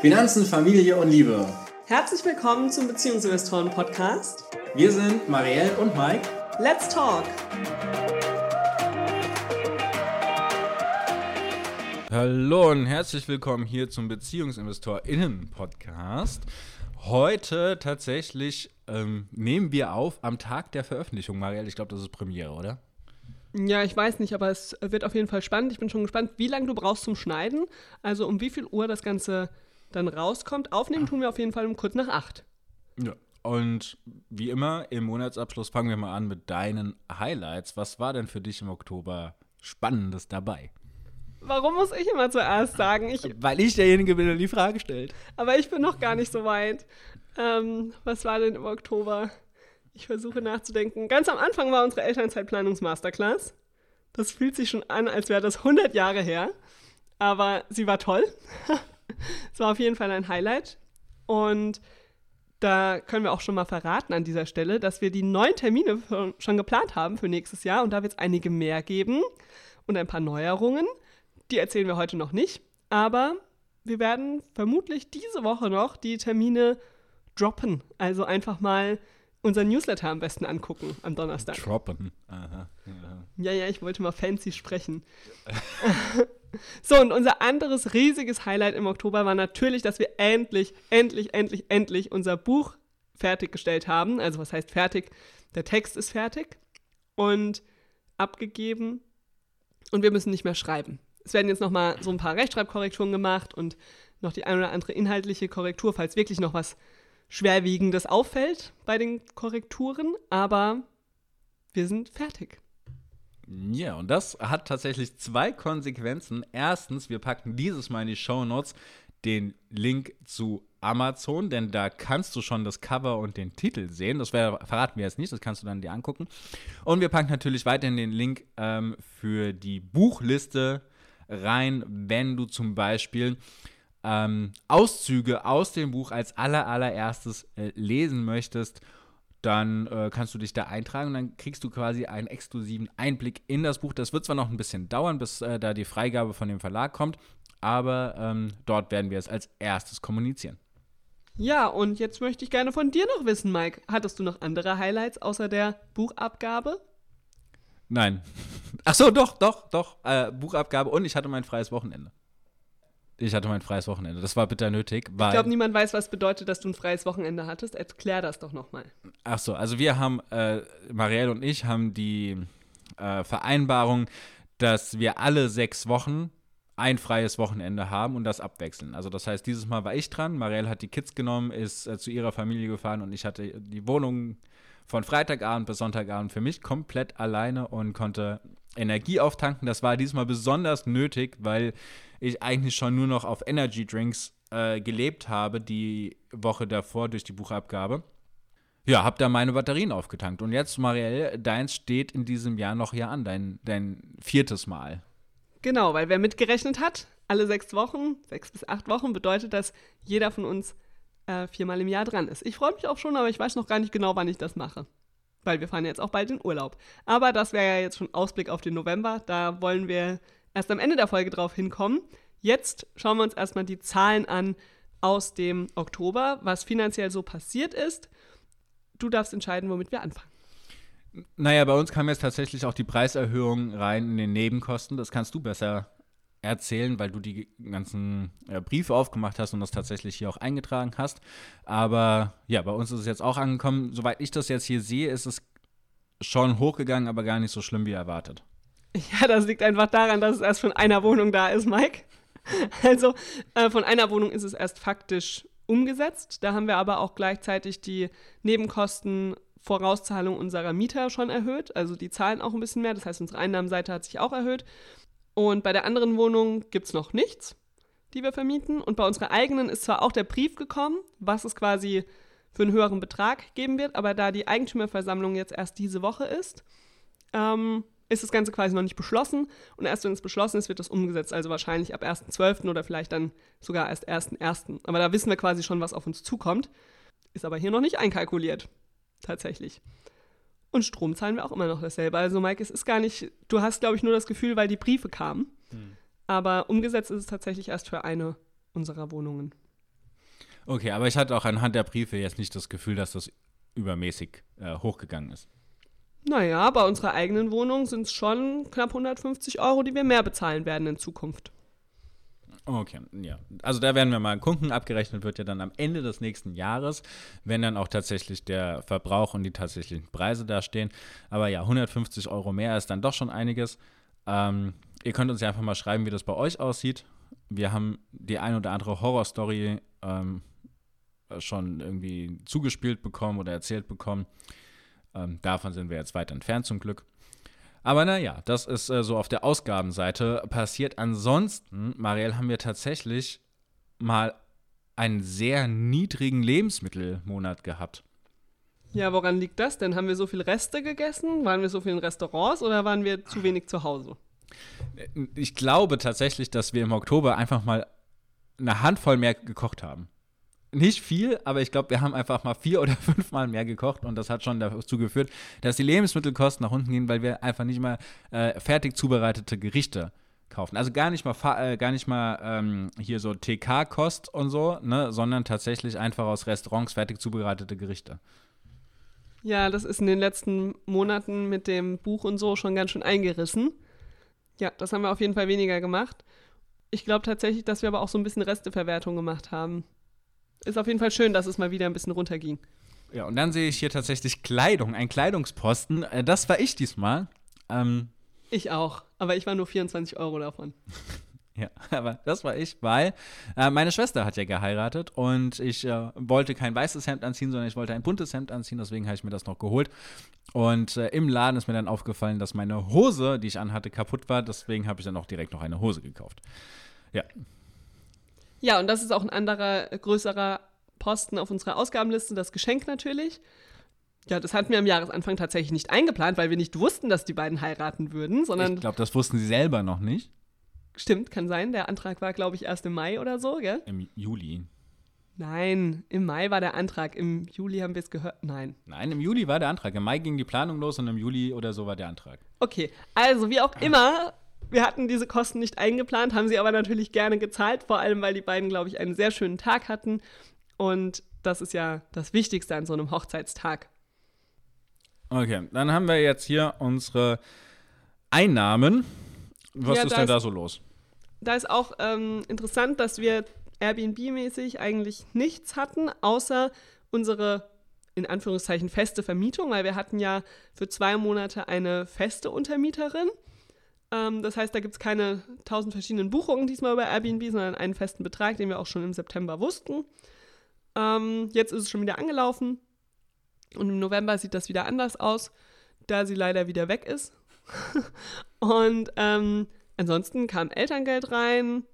Finanzen, Familie und Liebe. Herzlich willkommen zum Beziehungsinvestoren Podcast. Wir sind Marielle und Mike. Let's talk! Hallo und herzlich willkommen hier zum BeziehungsinvestorInnen Podcast. Heute tatsächlich ähm, nehmen wir auf am Tag der Veröffentlichung. Marielle, ich glaube, das ist Premiere, oder? Ja, ich weiß nicht, aber es wird auf jeden Fall spannend. Ich bin schon gespannt, wie lange du brauchst zum Schneiden. Also um wie viel Uhr das Ganze dann rauskommt. Aufnehmen tun wir auf jeden Fall um kurz nach acht. Ja. Und wie immer, im Monatsabschluss fangen wir mal an mit deinen Highlights. Was war denn für dich im Oktober Spannendes dabei? Warum muss ich immer zuerst sagen? Ich, Weil ich derjenige bin, der die Frage stellt. aber ich bin noch gar nicht so weit. Ähm, was war denn im Oktober? Ich versuche nachzudenken. Ganz am Anfang war unsere Elternzeitplanungs-Masterclass. Das fühlt sich schon an, als wäre das 100 Jahre her. Aber sie war toll. Es war auf jeden Fall ein Highlight. Und da können wir auch schon mal verraten an dieser Stelle, dass wir die neuen Termine schon geplant haben für nächstes Jahr. Und da wird es einige mehr geben und ein paar Neuerungen. Die erzählen wir heute noch nicht. Aber wir werden vermutlich diese Woche noch die Termine droppen. Also einfach mal unser Newsletter am besten angucken am Donnerstag. Droppen. Aha. Ja. Ja, ja, ich wollte mal fancy sprechen. so, und unser anderes riesiges Highlight im Oktober war natürlich, dass wir endlich, endlich, endlich, endlich unser Buch fertiggestellt haben. Also, was heißt fertig? Der Text ist fertig und abgegeben und wir müssen nicht mehr schreiben. Es werden jetzt nochmal so ein paar Rechtschreibkorrekturen gemacht und noch die ein oder andere inhaltliche Korrektur, falls wirklich noch was Schwerwiegendes auffällt bei den Korrekturen. Aber wir sind fertig. Ja, und das hat tatsächlich zwei Konsequenzen. Erstens, wir packen dieses Mal in die Show Notes den Link zu Amazon, denn da kannst du schon das Cover und den Titel sehen. Das wär, verraten wir jetzt nicht, das kannst du dann dir angucken. Und wir packen natürlich weiterhin den Link ähm, für die Buchliste rein, wenn du zum Beispiel ähm, Auszüge aus dem Buch als aller, allererstes äh, lesen möchtest dann äh, kannst du dich da eintragen und dann kriegst du quasi einen exklusiven Einblick in das Buch. Das wird zwar noch ein bisschen dauern, bis äh, da die Freigabe von dem Verlag kommt, aber ähm, dort werden wir es als erstes kommunizieren. Ja, und jetzt möchte ich gerne von dir noch wissen, Mike. Hattest du noch andere Highlights außer der Buchabgabe? Nein. Ach so, doch, doch, doch. Äh, Buchabgabe und ich hatte mein freies Wochenende. Ich hatte mein freies Wochenende. Das war bitter nötig, weil. Ich glaube, niemand weiß, was bedeutet, dass du ein freies Wochenende hattest. Erklär das doch nochmal. Ach so, also wir haben, äh, Marielle und ich haben die äh, Vereinbarung, dass wir alle sechs Wochen ein freies Wochenende haben und das abwechseln. Also das heißt, dieses Mal war ich dran, Marielle hat die Kids genommen, ist äh, zu ihrer Familie gefahren und ich hatte die Wohnung von Freitagabend bis Sonntagabend für mich komplett alleine und konnte Energie auftanken. Das war diesmal besonders nötig, weil ich eigentlich schon nur noch auf Energy Drinks äh, gelebt habe, die Woche davor durch die Buchabgabe. Ja, hab da meine Batterien aufgetankt. Und jetzt, Marielle, deins steht in diesem Jahr noch hier an, dein, dein viertes Mal. Genau, weil wer mitgerechnet hat, alle sechs Wochen, sechs bis acht Wochen, bedeutet, dass jeder von uns äh, viermal im Jahr dran ist. Ich freue mich auch schon, aber ich weiß noch gar nicht genau, wann ich das mache. Weil wir fahren jetzt auch bald in Urlaub. Aber das wäre ja jetzt schon Ausblick auf den November. Da wollen wir erst am Ende der Folge drauf hinkommen. Jetzt schauen wir uns erstmal die Zahlen an aus dem Oktober, was finanziell so passiert ist. Du darfst entscheiden, womit wir anfangen. Naja, bei uns kam jetzt tatsächlich auch die Preiserhöhung rein in den Nebenkosten. Das kannst du besser erzählen, weil du die ganzen äh, Briefe aufgemacht hast und das tatsächlich hier auch eingetragen hast. Aber ja, bei uns ist es jetzt auch angekommen. Soweit ich das jetzt hier sehe, ist es schon hochgegangen, aber gar nicht so schlimm wie erwartet. Ja, das liegt einfach daran, dass es erst von einer Wohnung da ist, Mike. Also äh, von einer Wohnung ist es erst faktisch umgesetzt. Da haben wir aber auch gleichzeitig die Nebenkosten Vorauszahlung unserer Mieter schon erhöht. Also die zahlen auch ein bisschen mehr. Das heißt, unsere Einnahmenseite hat sich auch erhöht. Und bei der anderen Wohnung gibt es noch nichts, die wir vermieten. Und bei unserer eigenen ist zwar auch der Brief gekommen, was es quasi für einen höheren Betrag geben wird, aber da die Eigentümerversammlung jetzt erst diese Woche ist, ähm, ist das Ganze quasi noch nicht beschlossen. Und erst wenn es beschlossen ist, wird das umgesetzt. Also wahrscheinlich ab 1.12. oder vielleicht dann sogar erst 1.1. Aber da wissen wir quasi schon, was auf uns zukommt. Ist aber hier noch nicht einkalkuliert. Tatsächlich. Und Strom zahlen wir auch immer noch dasselbe. Also, Mike, es ist gar nicht, du hast, glaube ich, nur das Gefühl, weil die Briefe kamen. Aber umgesetzt ist es tatsächlich erst für eine unserer Wohnungen. Okay, aber ich hatte auch anhand der Briefe jetzt nicht das Gefühl, dass das übermäßig äh, hochgegangen ist. Naja, bei unserer eigenen Wohnung sind es schon knapp 150 Euro, die wir mehr bezahlen werden in Zukunft. Okay, ja. Also da werden wir mal gucken. Abgerechnet wird ja dann am Ende des nächsten Jahres, wenn dann auch tatsächlich der Verbrauch und die tatsächlichen Preise da stehen. Aber ja, 150 Euro mehr ist dann doch schon einiges. Ähm, ihr könnt uns ja einfach mal schreiben, wie das bei euch aussieht. Wir haben die ein oder andere Horrorstory ähm, schon irgendwie zugespielt bekommen oder erzählt bekommen. Ähm, davon sind wir jetzt weit entfernt zum Glück. Aber naja, das ist äh, so auf der Ausgabenseite passiert. Ansonsten, Marielle, haben wir tatsächlich mal einen sehr niedrigen Lebensmittelmonat gehabt. Ja, woran liegt das denn? Haben wir so viel Reste gegessen? Waren wir so viel in Restaurants oder waren wir zu wenig zu Hause? Ich glaube tatsächlich, dass wir im Oktober einfach mal eine Handvoll mehr gekocht haben nicht viel, aber ich glaube, wir haben einfach mal vier oder fünfmal mehr gekocht und das hat schon dazu geführt, dass die Lebensmittelkosten nach unten gehen, weil wir einfach nicht mal äh, fertig zubereitete Gerichte kaufen. Also gar nicht mal, äh, gar nicht mal ähm, hier so TK-Kost und so, ne, sondern tatsächlich einfach aus Restaurants fertig zubereitete Gerichte. Ja, das ist in den letzten Monaten mit dem Buch und so schon ganz schön eingerissen. Ja, das haben wir auf jeden Fall weniger gemacht. Ich glaube tatsächlich, dass wir aber auch so ein bisschen Resteverwertung gemacht haben ist auf jeden Fall schön, dass es mal wieder ein bisschen runterging. Ja, und dann sehe ich hier tatsächlich Kleidung, ein Kleidungsposten. Äh, das war ich diesmal. Ähm, ich auch, aber ich war nur 24 Euro davon. ja, aber das war ich, weil äh, meine Schwester hat ja geheiratet und ich äh, wollte kein weißes Hemd anziehen, sondern ich wollte ein buntes Hemd anziehen, deswegen habe ich mir das noch geholt. Und äh, im Laden ist mir dann aufgefallen, dass meine Hose, die ich anhatte, kaputt war, deswegen habe ich dann auch direkt noch eine Hose gekauft. Ja, ja, und das ist auch ein anderer, größerer Posten auf unserer Ausgabenliste, das Geschenk natürlich. Ja, das hatten wir am Jahresanfang tatsächlich nicht eingeplant, weil wir nicht wussten, dass die beiden heiraten würden, sondern. Ich glaube, das wussten sie selber noch nicht. Stimmt, kann sein. Der Antrag war, glaube ich, erst im Mai oder so, gell? Im Juli. Nein, im Mai war der Antrag. Im Juli haben wir es gehört. Nein. Nein, im Juli war der Antrag. Im Mai ging die Planung los und im Juli oder so war der Antrag. Okay, also wie auch immer, wir hatten diese Kosten nicht eingeplant, haben sie aber natürlich gerne gezahlt, vor allem weil die beiden, glaube ich, einen sehr schönen Tag hatten. Und das ist ja das Wichtigste an so einem Hochzeitstag. Okay, dann haben wir jetzt hier unsere Einnahmen. Was ja, ist denn da so los? Da ist auch ähm, interessant, dass wir Airbnb-mäßig eigentlich nichts hatten, außer unsere in Anführungszeichen feste Vermietung, weil wir hatten ja für zwei Monate eine feste Untermieterin. Ähm, das heißt, da gibt es keine tausend verschiedenen Buchungen diesmal über Airbnb, sondern einen festen Betrag, den wir auch schon im September wussten. Ähm, jetzt ist es schon wieder angelaufen und im November sieht das wieder anders aus, da sie leider wieder weg ist. und ähm, ansonsten kam Elterngeld rein,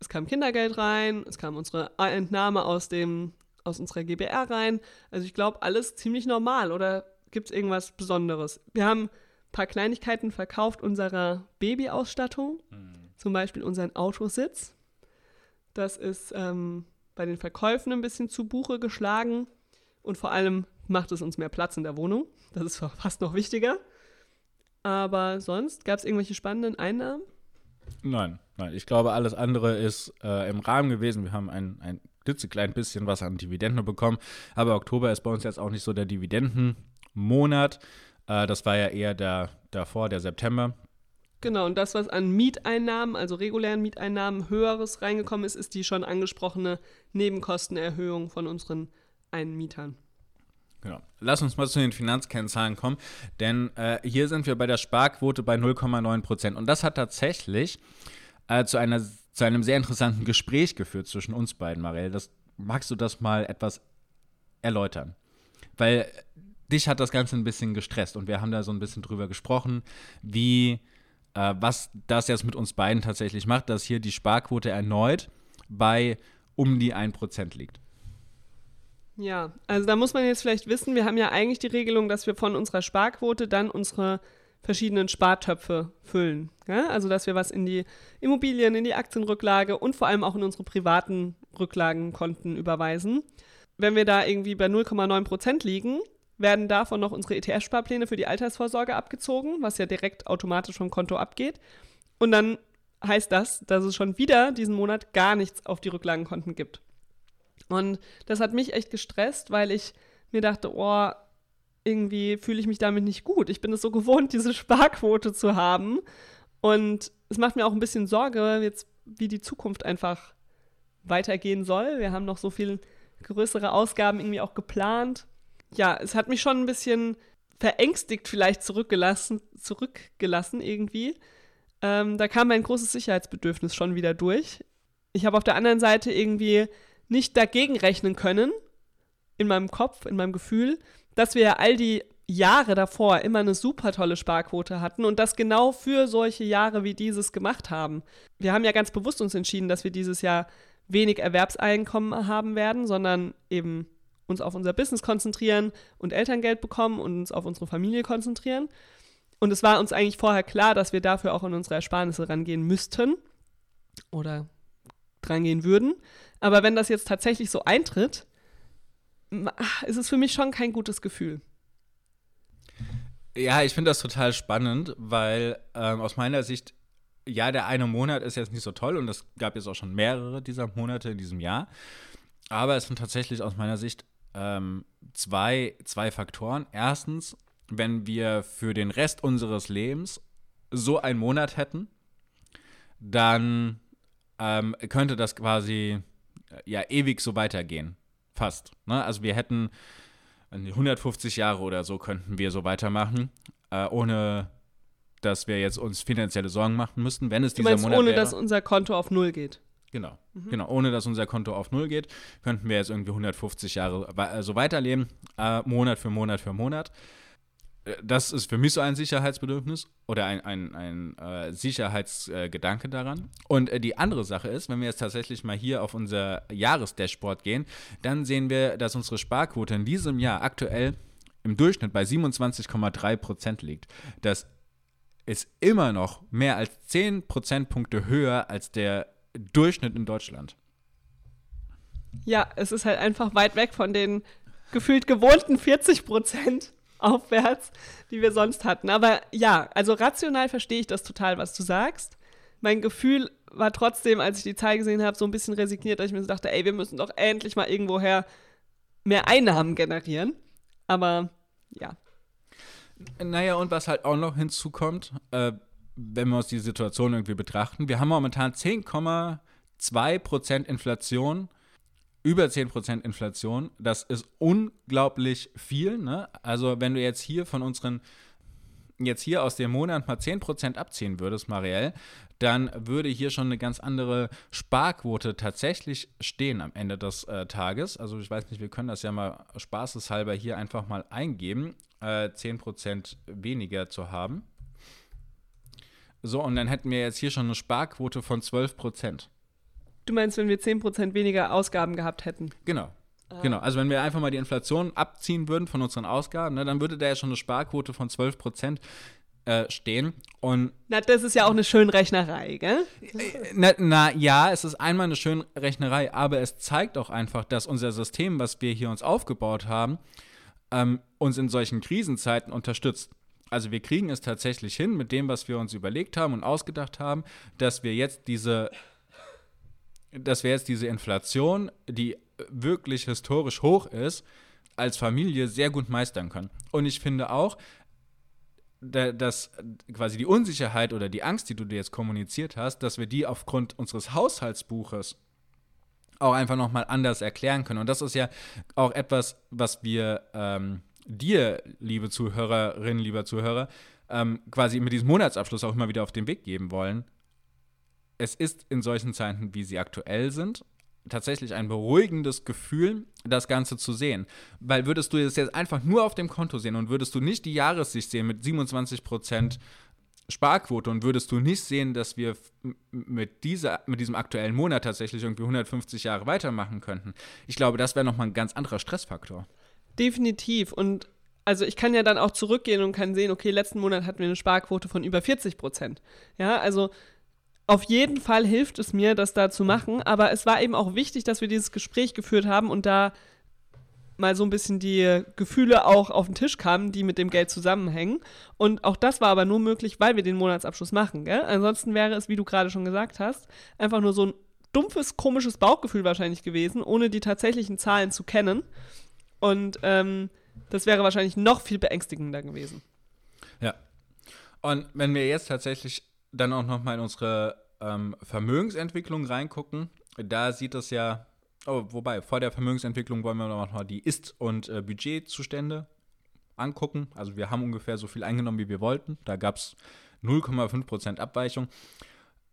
es kam Kindergeld rein, es kam unsere Entnahme aus, dem, aus unserer GBR rein. Also ich glaube, alles ziemlich normal oder gibt es irgendwas Besonderes? Wir haben paar Kleinigkeiten verkauft unserer Babyausstattung, mhm. zum Beispiel unseren Autositz. Das ist ähm, bei den Verkäufen ein bisschen zu Buche geschlagen und vor allem macht es uns mehr Platz in der Wohnung. Das ist fast noch wichtiger. Aber sonst gab es irgendwelche spannenden Einnahmen? Nein, nein. Ich glaube, alles andere ist äh, im Rahmen gewesen. Wir haben ein, ein klitzeklein bisschen was an Dividenden bekommen. Aber Oktober ist bei uns jetzt auch nicht so der Dividendenmonat. Äh, das war ja eher der, davor, der September. Genau, und das, was an Mieteinnahmen, also regulären Mieteinnahmen, höheres reingekommen ist, ist die schon angesprochene Nebenkostenerhöhung von unseren Einmietern. Genau. Lass uns mal zu den Finanzkennzahlen kommen, denn äh, hier sind wir bei der Sparquote bei 0,9 Prozent. Und das hat tatsächlich äh, zu, einer, zu einem sehr interessanten Gespräch geführt zwischen uns beiden, Marielle. Das, magst du das mal etwas erläutern? Weil dich hat das Ganze ein bisschen gestresst und wir haben da so ein bisschen drüber gesprochen, wie, äh, was das jetzt mit uns beiden tatsächlich macht, dass hier die Sparquote erneut bei um die 1% liegt. Ja, also da muss man jetzt vielleicht wissen, wir haben ja eigentlich die Regelung, dass wir von unserer Sparquote dann unsere verschiedenen Spartöpfe füllen. Ja? Also dass wir was in die Immobilien, in die Aktienrücklage und vor allem auch in unsere privaten Rücklagenkonten überweisen. Wenn wir da irgendwie bei 0,9 Prozent liegen, werden davon noch unsere ETF-Sparpläne für die Altersvorsorge abgezogen, was ja direkt automatisch vom Konto abgeht. Und dann heißt das, dass es schon wieder diesen Monat gar nichts auf die Rücklagenkonten gibt. Und das hat mich echt gestresst, weil ich mir dachte, oh, irgendwie fühle ich mich damit nicht gut. Ich bin es so gewohnt, diese Sparquote zu haben. Und es macht mir auch ein bisschen Sorge, jetzt wie die Zukunft einfach weitergehen soll. Wir haben noch so viel größere Ausgaben irgendwie auch geplant. Ja, es hat mich schon ein bisschen verängstigt vielleicht zurückgelassen, zurückgelassen irgendwie. Ähm, da kam mein großes Sicherheitsbedürfnis schon wieder durch. Ich habe auf der anderen Seite irgendwie nicht dagegen rechnen können, in meinem Kopf, in meinem Gefühl, dass wir ja all die Jahre davor immer eine super tolle Sparquote hatten und das genau für solche Jahre wie dieses gemacht haben. Wir haben ja ganz bewusst uns entschieden, dass wir dieses Jahr wenig Erwerbseinkommen haben werden, sondern eben uns auf unser Business konzentrieren und Elterngeld bekommen und uns auf unsere Familie konzentrieren. Und es war uns eigentlich vorher klar, dass wir dafür auch an unsere Ersparnisse rangehen müssten oder drangehen würden. Aber wenn das jetzt tatsächlich so eintritt, ist es für mich schon kein gutes Gefühl. Ja, ich finde das total spannend, weil ähm, aus meiner Sicht, ja, der eine Monat ist jetzt nicht so toll und es gab jetzt auch schon mehrere dieser Monate in diesem Jahr. Aber es sind tatsächlich aus meiner Sicht ähm, zwei, zwei Faktoren. Erstens, wenn wir für den Rest unseres Lebens so einen Monat hätten, dann ähm, könnte das quasi äh, ja ewig so weitergehen. Fast. Ne? Also wir hätten 150 Jahre oder so könnten wir so weitermachen, äh, ohne dass wir jetzt uns finanzielle Sorgen machen müssten, wenn es du dieser meinst, Monat ohne wäre. dass unser Konto auf Null geht. Genau, genau. Ohne dass unser Konto auf Null geht, könnten wir jetzt irgendwie 150 Jahre we also weiterleben, äh, Monat für Monat für Monat. Äh, Das ist für mich so ein Sicherheitsbedürfnis oder ein, ein, ein äh, Sicherheitsgedanke daran. Und äh, die andere Sache ist, wenn wir jetzt tatsächlich mal hier auf unser Jahresdashboard gehen, dann sehen wir, dass unsere Sparquote in diesem Jahr aktuell im Durchschnitt bei 27,3 Prozent liegt. Das ist immer noch mehr als 10 Prozentpunkte höher als der Durchschnitt in Deutschland. Ja, es ist halt einfach weit weg von den gefühlt gewohnten 40 Prozent aufwärts, die wir sonst hatten. Aber ja, also rational verstehe ich das total, was du sagst. Mein Gefühl war trotzdem, als ich die Zahl gesehen habe, so ein bisschen resigniert, dass ich mir so dachte, ey, wir müssen doch endlich mal irgendwoher mehr Einnahmen generieren. Aber ja, Naja, und was halt auch noch hinzukommt, äh, wenn wir uns die Situation irgendwie betrachten, wir haben momentan 10,2% Inflation, über 10% Inflation. Das ist unglaublich viel. Ne? Also wenn du jetzt hier von unseren, jetzt hier aus dem Monat mal 10% abziehen würdest, Marielle, dann würde hier schon eine ganz andere Sparquote tatsächlich stehen am Ende des äh, Tages. Also ich weiß nicht, wir können das ja mal spaßeshalber hier einfach mal eingeben, äh, 10% weniger zu haben. So, und dann hätten wir jetzt hier schon eine Sparquote von 12%. du meinst, wenn wir 10 Prozent weniger Ausgaben gehabt hätten. Genau. Genau, also wenn wir einfach mal die Inflation abziehen würden von unseren Ausgaben, ne, dann würde da ja schon eine Sparquote von 12 Prozent äh, stehen. Und Na, das ist ja auch eine Schönrechnerei, gell? na, na ja, es ist einmal eine schöne Rechnerei, aber es zeigt auch einfach, dass unser System, was wir hier uns aufgebaut haben, ähm, uns in solchen Krisenzeiten unterstützt. Also wir kriegen es tatsächlich hin mit dem, was wir uns überlegt haben und ausgedacht haben, dass wir jetzt diese, dass wir jetzt diese Inflation, die wirklich historisch hoch ist, als Familie sehr gut meistern können. Und ich finde auch, da- dass quasi die Unsicherheit oder die Angst, die du dir jetzt kommuniziert hast, dass wir die aufgrund unseres Haushaltsbuches auch einfach nochmal anders erklären können. Und das ist ja auch etwas, was wir ähm, dir, liebe Zuhörerinnen, lieber Zuhörer, ähm, quasi mit diesem Monatsabschluss auch immer wieder auf den Weg geben wollen. Es ist in solchen Zeiten, wie sie aktuell sind, tatsächlich ein beruhigendes Gefühl, das Ganze zu sehen. Weil würdest du das jetzt einfach nur auf dem Konto sehen und würdest du nicht die Jahressicht sehen mit 27 Prozent Sparquote und würdest du nicht sehen, dass wir mit, dieser, mit diesem aktuellen Monat tatsächlich irgendwie 150 Jahre weitermachen könnten. Ich glaube, das wäre nochmal ein ganz anderer Stressfaktor. Definitiv. Und also ich kann ja dann auch zurückgehen und kann sehen, okay, letzten Monat hatten wir eine Sparquote von über 40 Prozent. Ja, also auf jeden Fall hilft es mir, das da zu machen. Aber es war eben auch wichtig, dass wir dieses Gespräch geführt haben und da mal so ein bisschen die Gefühle auch auf den Tisch kamen, die mit dem Geld zusammenhängen. Und auch das war aber nur möglich, weil wir den Monatsabschluss machen. Gell? Ansonsten wäre es, wie du gerade schon gesagt hast, einfach nur so ein stumpfes, komisches Bauchgefühl wahrscheinlich gewesen, ohne die tatsächlichen Zahlen zu kennen. Und ähm, das wäre wahrscheinlich noch viel beängstigender gewesen. Ja. Und wenn wir jetzt tatsächlich dann auch noch mal in unsere ähm, Vermögensentwicklung reingucken, da sieht es ja, oh, wobei, vor der Vermögensentwicklung wollen wir noch mal die Ist- und äh, Budgetzustände angucken. Also wir haben ungefähr so viel eingenommen, wie wir wollten. Da gab es 0,5% Abweichung.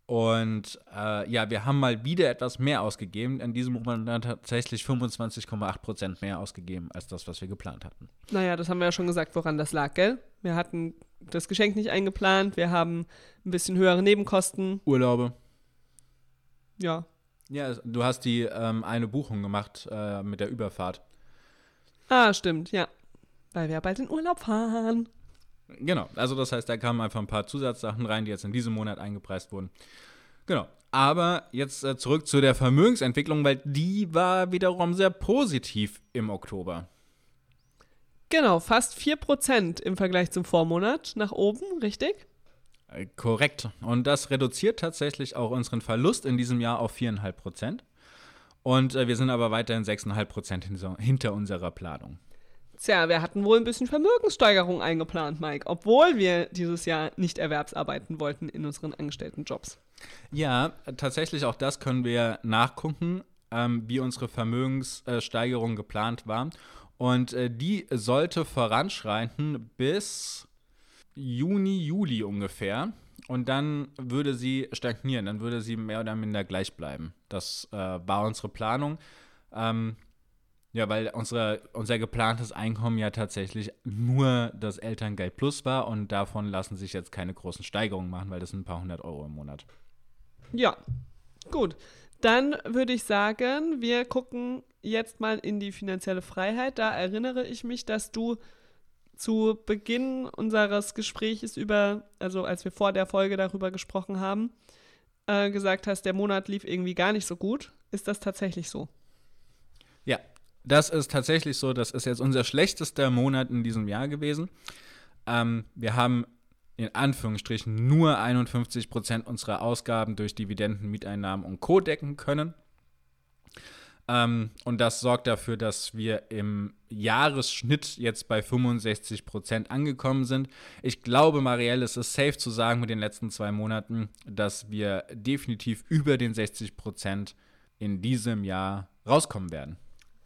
Und äh, ja, wir haben mal wieder etwas mehr ausgegeben. In diesem Monat tatsächlich 25,8% mehr ausgegeben als das, was wir geplant hatten. Naja, das haben wir ja schon gesagt, woran das lag, gell? Wir hatten das Geschenk nicht eingeplant, wir haben ein bisschen höhere Nebenkosten. Urlaube. Ja. Ja, du hast die ähm, eine Buchung gemacht äh, mit der Überfahrt. Ah, stimmt, ja. Weil wir ja bald in Urlaub fahren. Genau, also das heißt, da kamen einfach ein paar Zusatzsachen rein, die jetzt in diesem Monat eingepreist wurden. Genau. Aber jetzt äh, zurück zu der Vermögensentwicklung, weil die war wiederum sehr positiv im Oktober. Genau, fast 4% im Vergleich zum Vormonat nach oben, richtig? Äh, korrekt. Und das reduziert tatsächlich auch unseren Verlust in diesem Jahr auf 4,5 Prozent. Und äh, wir sind aber weiterhin 6,5 Prozent hinter unserer Planung. Tja, wir hatten wohl ein bisschen Vermögenssteigerung eingeplant, Mike, obwohl wir dieses Jahr nicht erwerbsarbeiten wollten in unseren Angestelltenjobs. Ja, tatsächlich auch das können wir nachgucken, ähm, wie unsere Vermögenssteigerung geplant war. Und äh, die sollte voranschreiten bis Juni, Juli ungefähr. Und dann würde sie stagnieren, dann würde sie mehr oder minder gleich bleiben. Das äh, war unsere Planung. Ähm, ja, weil unsere, unser geplantes Einkommen ja tatsächlich nur das Elterngeld Plus war und davon lassen sich jetzt keine großen Steigerungen machen, weil das sind ein paar hundert Euro im Monat. Ja, gut. Dann würde ich sagen, wir gucken jetzt mal in die finanzielle Freiheit. Da erinnere ich mich, dass du zu Beginn unseres Gesprächs über, also als wir vor der Folge darüber gesprochen haben, äh, gesagt hast, der Monat lief irgendwie gar nicht so gut. Ist das tatsächlich so? Das ist tatsächlich so. Das ist jetzt unser schlechtester Monat in diesem Jahr gewesen. Ähm, wir haben in Anführungsstrichen nur 51 Prozent unserer Ausgaben durch Dividenden, Mieteinnahmen und Co. decken können. Ähm, und das sorgt dafür, dass wir im Jahresschnitt jetzt bei 65 Prozent angekommen sind. Ich glaube, Marielle, es ist safe zu sagen mit den letzten zwei Monaten, dass wir definitiv über den 60 Prozent in diesem Jahr rauskommen werden.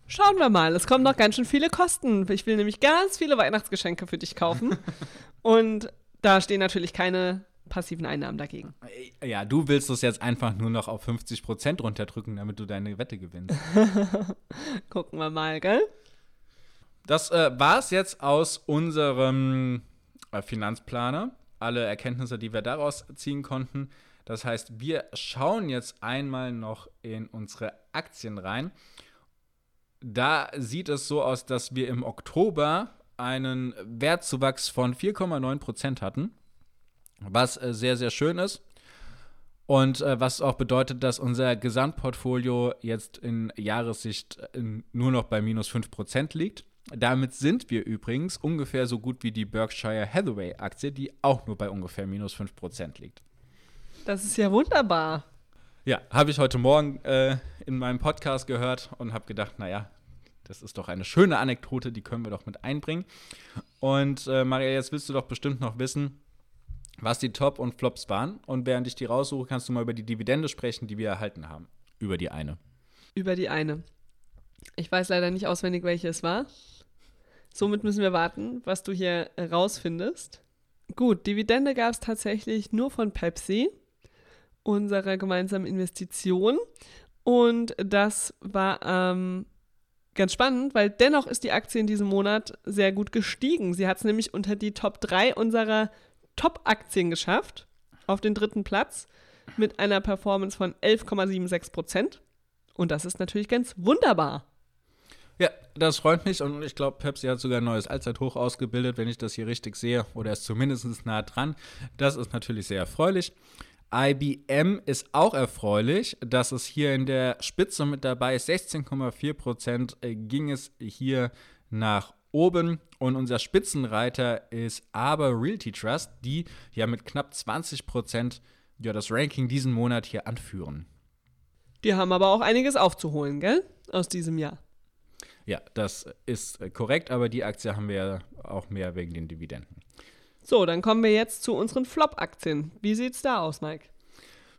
Schauen wir mal. Es kommen noch ganz schön viele Kosten. Ich will nämlich ganz viele Weihnachtsgeschenke für dich kaufen. Und da stehen natürlich keine passiven Einnahmen dagegen. Ja, du willst es jetzt einfach nur noch auf 50 Prozent runterdrücken, damit du deine Wette gewinnst. Gucken wir mal, gell? Das äh, war es jetzt aus unserem äh, Finanzplaner. Alle Erkenntnisse, die wir daraus ziehen konnten. Das heißt, wir schauen jetzt einmal noch in unsere Aktien rein. Da sieht es so aus, dass wir im Oktober einen Wertzuwachs von 4,9 Prozent hatten, was äh, sehr, sehr schön ist. Und äh, was auch bedeutet, dass unser Gesamtportfolio jetzt in Jahressicht in, nur noch bei minus 5 Prozent liegt. Damit sind wir übrigens ungefähr so gut wie die Berkshire Hathaway Aktie, die auch nur bei ungefähr minus 5 Prozent liegt. Das ist ja wunderbar. Ja, habe ich heute Morgen äh, in meinem Podcast gehört und habe gedacht, naja, das ist doch eine schöne Anekdote, die können wir doch mit einbringen. Und äh, Maria, jetzt willst du doch bestimmt noch wissen, was die Top und Flops waren. Und während ich die raussuche, kannst du mal über die Dividende sprechen, die wir erhalten haben. Über die eine. Über die eine. Ich weiß leider nicht auswendig, welche es war. Somit müssen wir warten, was du hier rausfindest. Gut, Dividende gab es tatsächlich nur von Pepsi, unserer gemeinsamen Investition. Und das war ähm, ganz spannend, weil dennoch ist die Aktie in diesem Monat sehr gut gestiegen. Sie hat es nämlich unter die Top 3 unserer Top-Aktien geschafft, auf den dritten Platz, mit einer Performance von 11,76 Prozent. Und das ist natürlich ganz wunderbar. Ja, das freut mich und ich glaube, Pepsi hat sogar ein neues Allzeithoch ausgebildet, wenn ich das hier richtig sehe, oder ist zumindest nah dran. Das ist natürlich sehr erfreulich. IBM ist auch erfreulich, dass es hier in der Spitze mit dabei ist. 16,4 Prozent äh, ging es hier nach oben und unser Spitzenreiter ist aber Realty Trust, die ja mit knapp 20 Prozent ja, das Ranking diesen Monat hier anführen. Die haben aber auch einiges aufzuholen, gell? Aus diesem Jahr. Ja, das ist äh, korrekt, aber die Aktie haben wir ja auch mehr wegen den Dividenden. So, dann kommen wir jetzt zu unseren Flop-Aktien. Wie sieht's da aus, Mike?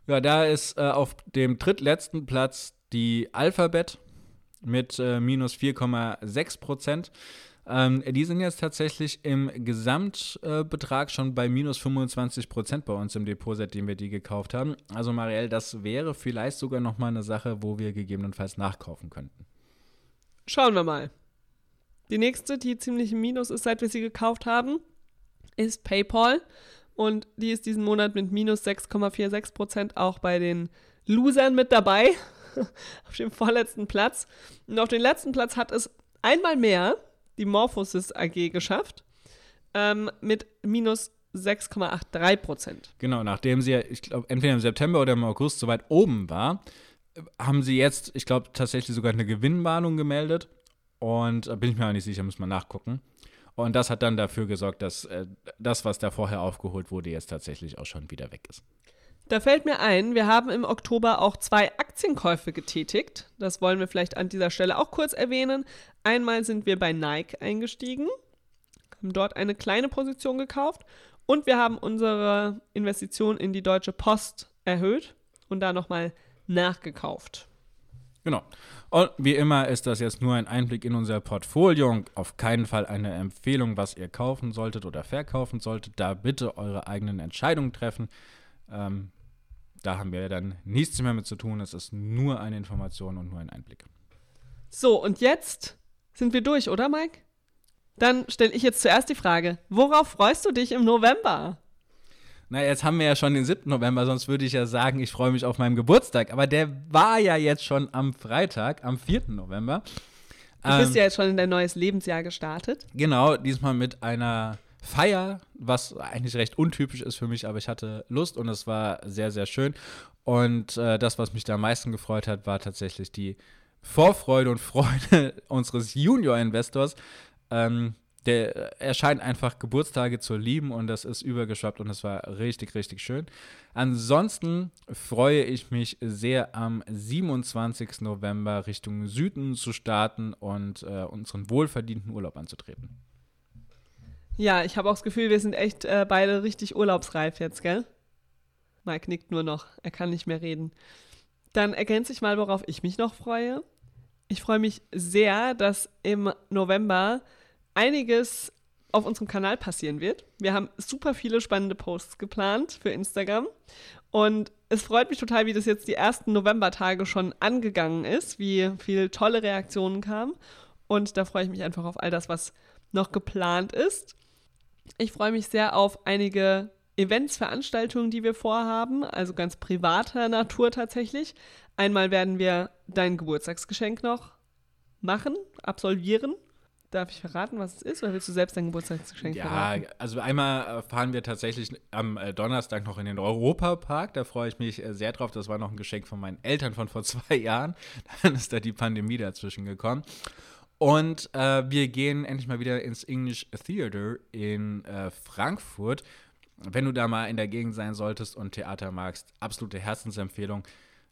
Ja, da ist äh, auf dem drittletzten Platz die Alphabet mit äh, minus 4,6 Prozent. Ähm, die sind jetzt tatsächlich im Gesamtbetrag äh, schon bei minus 25 Prozent bei uns im Depot, seitdem wir die gekauft haben. Also Marielle, das wäre vielleicht sogar noch mal eine Sache, wo wir gegebenenfalls nachkaufen könnten. Schauen wir mal. Die nächste, die ziemlich im Minus ist, seit wir sie gekauft haben, ist PayPal. Und die ist diesen Monat mit minus 6,46 Prozent auch bei den Losern mit dabei. auf dem vorletzten Platz. Und auf den letzten Platz hat es einmal mehr die Morphosis AG geschafft. Ähm, mit minus 6,83 Prozent. Genau, nachdem sie, ich glaube, entweder im September oder im August so weit oben war, haben sie jetzt, ich glaube, tatsächlich sogar eine Gewinnwarnung gemeldet. Und da bin ich mir auch nicht sicher, muss man nachgucken. Und das hat dann dafür gesorgt, dass äh, das, was da vorher aufgeholt wurde, jetzt tatsächlich auch schon wieder weg ist. Da fällt mir ein, wir haben im Oktober auch zwei Aktienkäufe getätigt. Das wollen wir vielleicht an dieser Stelle auch kurz erwähnen. Einmal sind wir bei Nike eingestiegen, haben dort eine kleine Position gekauft und wir haben unsere Investition in die Deutsche Post erhöht und da nochmal nachgekauft. Genau. Und wie immer ist das jetzt nur ein Einblick in unser Portfolio und auf keinen Fall eine Empfehlung, was ihr kaufen solltet oder verkaufen solltet. Da bitte eure eigenen Entscheidungen treffen. Ähm, da haben wir dann nichts mehr mit zu tun. Es ist nur eine Information und nur ein Einblick. So, und jetzt sind wir durch, oder Mike? Dann stelle ich jetzt zuerst die Frage, worauf freust du dich im November? Na, jetzt haben wir ja schon den 7. November, sonst würde ich ja sagen, ich freue mich auf meinen Geburtstag. Aber der war ja jetzt schon am Freitag, am 4. November. Du bist ähm, ja jetzt schon in dein neues Lebensjahr gestartet. Genau, diesmal mit einer Feier, was eigentlich recht untypisch ist für mich, aber ich hatte Lust und es war sehr, sehr schön. Und äh, das, was mich da am meisten gefreut hat, war tatsächlich die Vorfreude und Freude unseres Junior-Investors. Ähm, der erscheint einfach Geburtstage zu lieben und das ist übergeschwappt und es war richtig, richtig schön. Ansonsten freue ich mich sehr am 27. November Richtung Süden zu starten und äh, unseren wohlverdienten Urlaub anzutreten. Ja, ich habe auch das Gefühl, wir sind echt äh, beide richtig urlaubsreif jetzt, gell? Mike nickt nur noch, er kann nicht mehr reden. Dann ergänze ich mal, worauf ich mich noch freue. Ich freue mich sehr, dass im November einiges auf unserem Kanal passieren wird. Wir haben super viele spannende Posts geplant für Instagram. Und es freut mich total, wie das jetzt die ersten Novembertage schon angegangen ist, wie viele tolle Reaktionen kamen. Und da freue ich mich einfach auf all das, was noch geplant ist. Ich freue mich sehr auf einige Events, Veranstaltungen, die wir vorhaben, also ganz privater Natur tatsächlich. Einmal werden wir dein Geburtstagsgeschenk noch machen, absolvieren. Darf ich verraten, was es ist, oder willst du selbst dein Geburtstagsgeschenk ja, verraten? Ja, also einmal fahren wir tatsächlich am äh, Donnerstag noch in den Europapark. Da freue ich mich äh, sehr drauf. Das war noch ein Geschenk von meinen Eltern von vor zwei Jahren. Dann ist da die Pandemie dazwischen gekommen. Und äh, wir gehen endlich mal wieder ins English Theater in äh, Frankfurt. Wenn du da mal in der Gegend sein solltest und Theater magst, absolute Herzensempfehlung.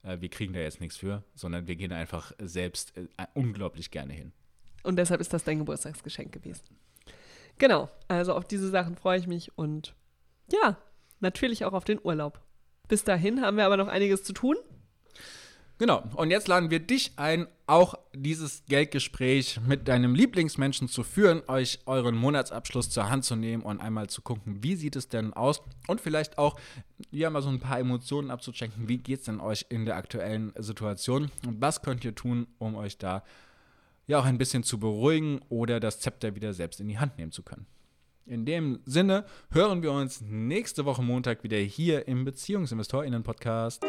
Äh, wir kriegen da jetzt nichts für, sondern wir gehen einfach selbst äh, unglaublich gerne hin. Und deshalb ist das dein Geburtstagsgeschenk gewesen. Genau, also auf diese Sachen freue ich mich und ja, natürlich auch auf den Urlaub. Bis dahin haben wir aber noch einiges zu tun. Genau, und jetzt laden wir dich ein, auch dieses Geldgespräch mit deinem Lieblingsmenschen zu führen, euch euren Monatsabschluss zur Hand zu nehmen und einmal zu gucken, wie sieht es denn aus und vielleicht auch ja mal so ein paar Emotionen abzuchecken, wie geht es denn euch in der aktuellen Situation und was könnt ihr tun, um euch da ja auch ein bisschen zu beruhigen oder das Zepter wieder selbst in die Hand nehmen zu können. In dem Sinne hören wir uns nächste Woche Montag wieder hier im BeziehungsinvestorInnen-Podcast.